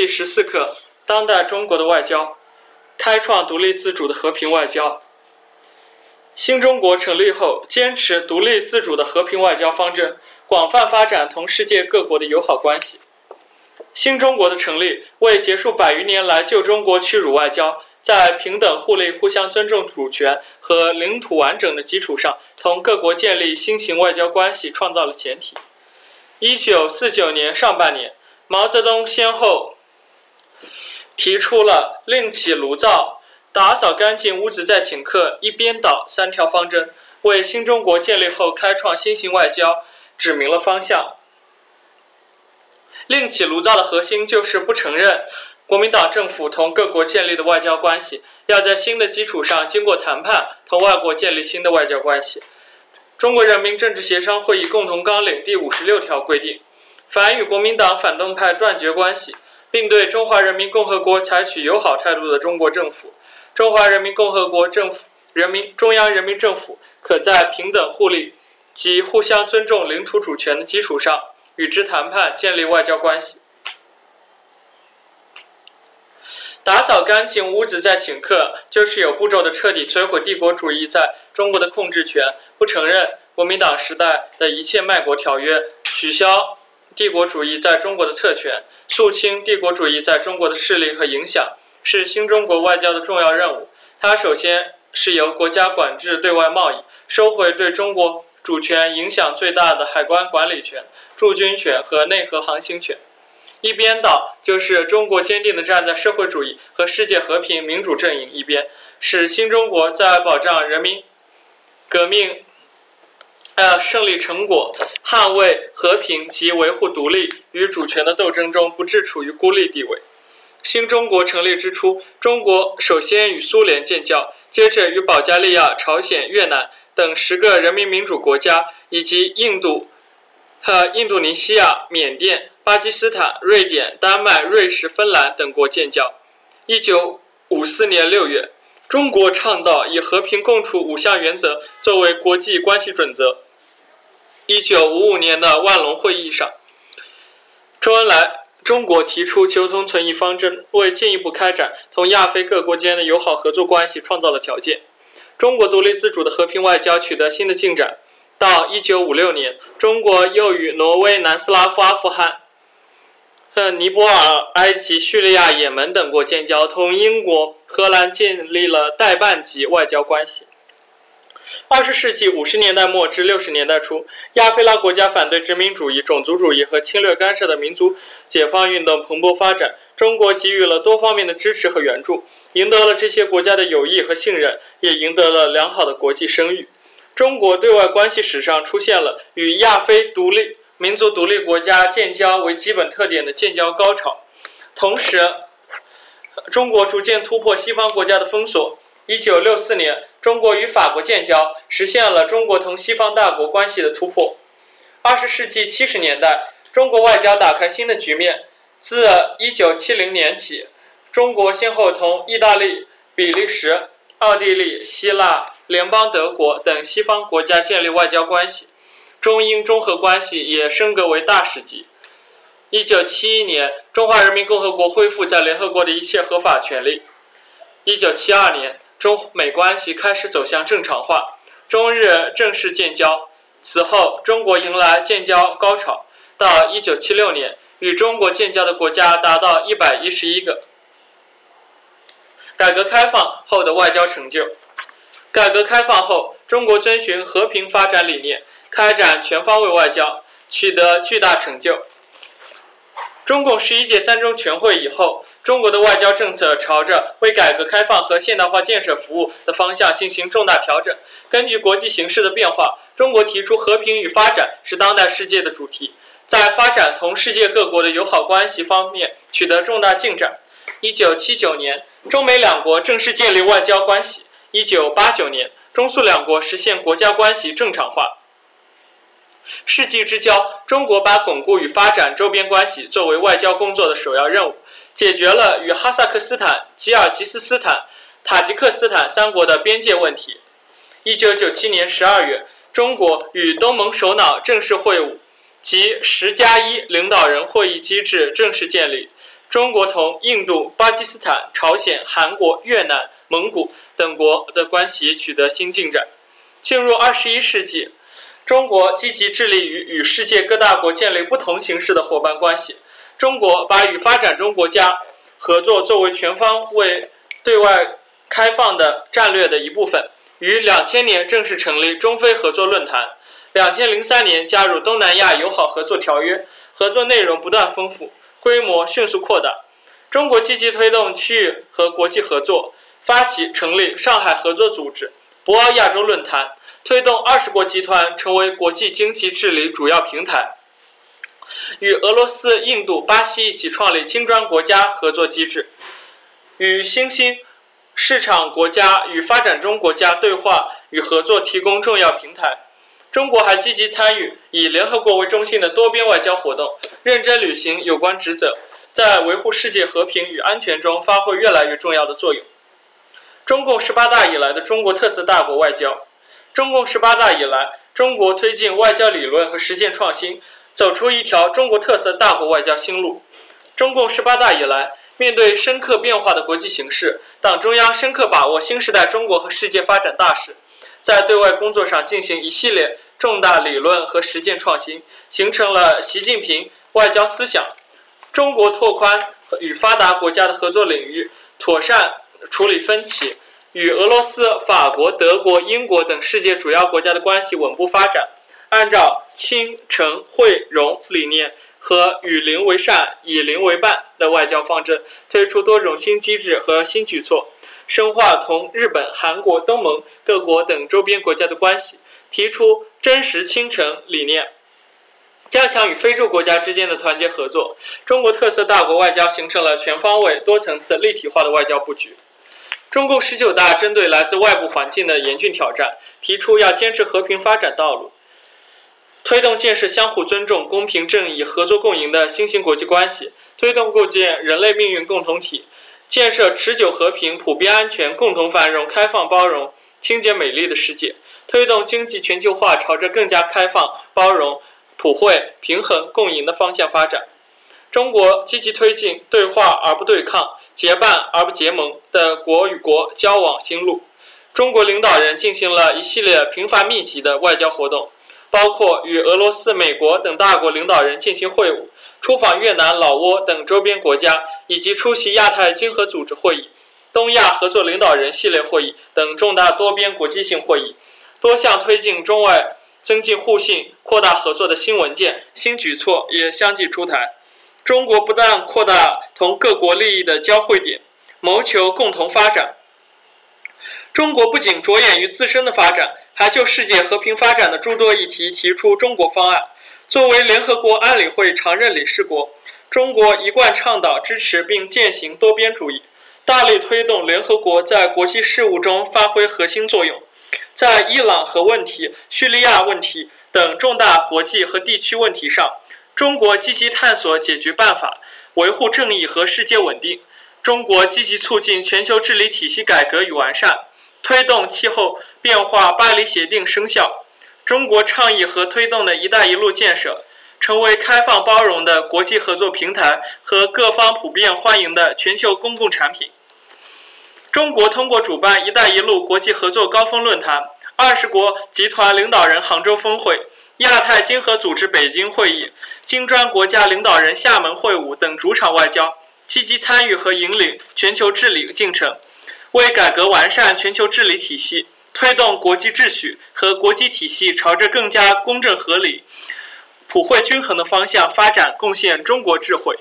第十四课：当代中国的外交，开创独立自主的和平外交。新中国成立后，坚持独立自主的和平外交方针，广泛发展同世界各国的友好关系。新中国的成立，为结束百余年来旧中国屈辱外交，在平等互利、互相尊重主权和领土完整的基础上，同各国建立新型外交关系创造了前提。一九四九年上半年，毛泽东先后提出了“另起炉灶”“打扫干净屋子再请客”“一边倒”三条方针，为新中国建立后开创新型外交指明了方向。另起炉灶的核心就是不承认国民党政府同各国建立的外交关系，要在新的基础上经过谈判同外国建立新的外交关系。中国人民政治协商会议共同纲领第五十六条规定：凡与国民党反动派断绝关系，并对中华人民共和国采取友好态度的中国政府，中华人民共和国政府、人民中央人民政府可在平等互利及互相尊重领土主权的基础上。与之谈判，建立外交关系。打扫干净屋子再请客，就是有步骤的彻底摧毁帝国主义在中国的控制权，不承认国民党时代的一切卖国条约，取消帝国主义在中国的特权，肃清帝国主义在中国的势力和影响，是新中国外交的重要任务。它首先是由国家管制对外贸易，收回对中国主权影响最大的海关管理权。驻军权和内河航行权，一边倒就是中国坚定地站在社会主义和世界和平民主阵营一边，使新中国在保障人民革命呃胜利成果、捍卫和平及维护独立与主权的斗争中不致处于孤立地位。新中国成立之初，中国首先与苏联建交，接着与保加利亚、朝鲜、越南等十个人民民主国家以及印度。和印度尼西亚、缅甸、巴基斯坦、瑞典、丹麦、瑞士、芬兰等国建交。一九五四年六月，中国倡导以和平共处五项原则作为国际关系准则。一九五五年的万隆会议上，周恩来中国提出求同存异方针，为进一步开展同亚非各国间的友好合作关系创造了条件。中国独立自主的和平外交取得新的进展。到一九五六年，中国又与挪威、南斯拉夫、阿富汗、和尼泊尔、埃及、叙利亚、也门等国建交，同英国、荷兰建立了代办级外交关系。二十世纪五十年代末至六十年代初，亚非拉国家反对殖民主义、种族主义和侵略干涉的民族解放运动蓬勃发展，中国给予了多方面的支持和援助，赢得了这些国家的友谊和信任，也赢得了良好的国际声誉。中国对外关系史上出现了与亚非独立民族独立国家建交为基本特点的建交高潮，同时，中国逐渐突破西方国家的封锁。一九六四年，中国与法国建交，实现了中国同西方大国关系的突破。二十世纪七十年代，中国外交打开新的局面。自一九七零年起，中国先后同意大利、比利时、奥地利、希腊。联邦德国等西方国家建立外交关系，中英中荷关系也升格为大使级。一九七一年，中华人民共和国恢复在联合国的一切合法权利。一九七二年，中美关系开始走向正常化，中日正式建交。此后，中国迎来建交高潮。到一九七六年，与中国建交的国家达到一百一十一个。改革开放后的外交成就。改革开放后，中国遵循和平发展理念，开展全方位外交，取得巨大成就。中共十一届三中全会以后，中国的外交政策朝着为改革开放和现代化建设服务的方向进行重大调整。根据国际形势的变化，中国提出和平与发展是当代世界的主题，在发展同世界各国的友好关系方面取得重大进展。一九七九年，中美两国正式建立外交关系。一九八九年，中苏两国实现国家关系正常化。世纪之交，中国把巩固与发展周边关系作为外交工作的首要任务，解决了与哈萨克斯坦、吉尔吉斯斯坦、塔吉克斯坦三国的边界问题。一九九七年十二月，中国与东盟首脑正式会晤，即“十加一”领导人会议机制正式建立。中国同印度、巴基斯坦、朝鲜、韩国、越南、蒙古等国的关系取得新进展。进入二十一世纪，中国积极致力于与世界各大国建立不同形式的伙伴关系。中国把与发展中国家合作作为全方位对外开放的战略的一部分。于两千年正式成立中非合作论坛，两千零三年加入东南亚友好合作条约，合作内容不断丰富，规模迅速扩大。中国积极推动区域和国际合作，发起成立上海合作组织、博鳌亚洲论坛，推动二十国集团成为国际经济治理主要平台。与俄罗斯、印度、巴西一起创立金砖国家合作机制，与新兴。市场国家与发展中国家对话与合作提供重要平台。中国还积极参与以联合国为中心的多边外交活动，认真履行有关职责，在维护世界和平与安全中发挥越来越重要的作用。中共十八大以来的中国特色大国外交。中共十八大以来，中国推进外交理论和实践创新，走出一条中国特色大国外交新路。中共十八大以来。面对深刻变化的国际形势，党中央深刻把握新时代中国和世界发展大势，在对外工作上进行一系列重大理论和实践创新，形成了习近平外交思想。中国拓宽与发达国家的合作领域，妥善处理分歧，与俄罗斯、法国、德国、英国等世界主要国家的关系稳步发展，按照亲诚惠容理念。和与邻为善、以邻为伴的外交方针，推出多种新机制和新举措，深化同日本、韩国、东盟各国等周边国家的关系，提出真实亲诚理念，加强与非洲国家之间的团结合作。中国特色大国外交形成了全方位、多层次、立体化的外交布局。中共十九大针对来自外部环境的严峻挑战，提出要坚持和平发展道路。推动建设相互尊重、公平正义、合作共赢的新型国际关系，推动构建人类命运共同体，建设持久和平、普遍安全、共同繁荣、开放包容、清洁美丽的世界，推动经济全球化朝着更加开放、包容、普惠、平衡、共赢的方向发展。中国积极推进对话而不对抗、结伴而不结盟的国与国交往新路。中国领导人进行了一系列频繁密集的外交活动。包括与俄罗斯、美国等大国领导人进行会晤，出访越南、老挝等周边国家，以及出席亚太经合组织会议、东亚合作领导人系列会议等重大多边国际性会议，多项推进中外增进互信、扩大合作的新文件、新举措也相继出台。中国不断扩大同各国利益的交汇点，谋求共同发展。中国不仅着眼于自身的发展。还就世界和平发展的诸多议题提出中国方案。作为联合国安理会常任理事国，中国一贯倡导、支持并践行多边主义，大力推动联合国在国际事务中发挥核心作用。在伊朗核问题、叙利亚问题等重大国际和地区问题上，中国积极探索解决办法，维护正义和世界稳定。中国积极促进全球治理体系改革与完善。推动气候变化巴黎协定生效，中国倡议和推动的一带一路建设，成为开放包容的国际合作平台和各方普遍欢迎的全球公共产品。中国通过主办“一带一路”国际合作高峰论坛、二十国集团领导人杭州峰会、亚太经合组织北京会议、金砖国家领导人厦门会晤等主场外交，积极参与和引领全球治理进程。为改革完善全球治理体系，推动国际秩序和国际体系朝着更加公正合理、普惠均衡的方向发展，贡献中国智慧。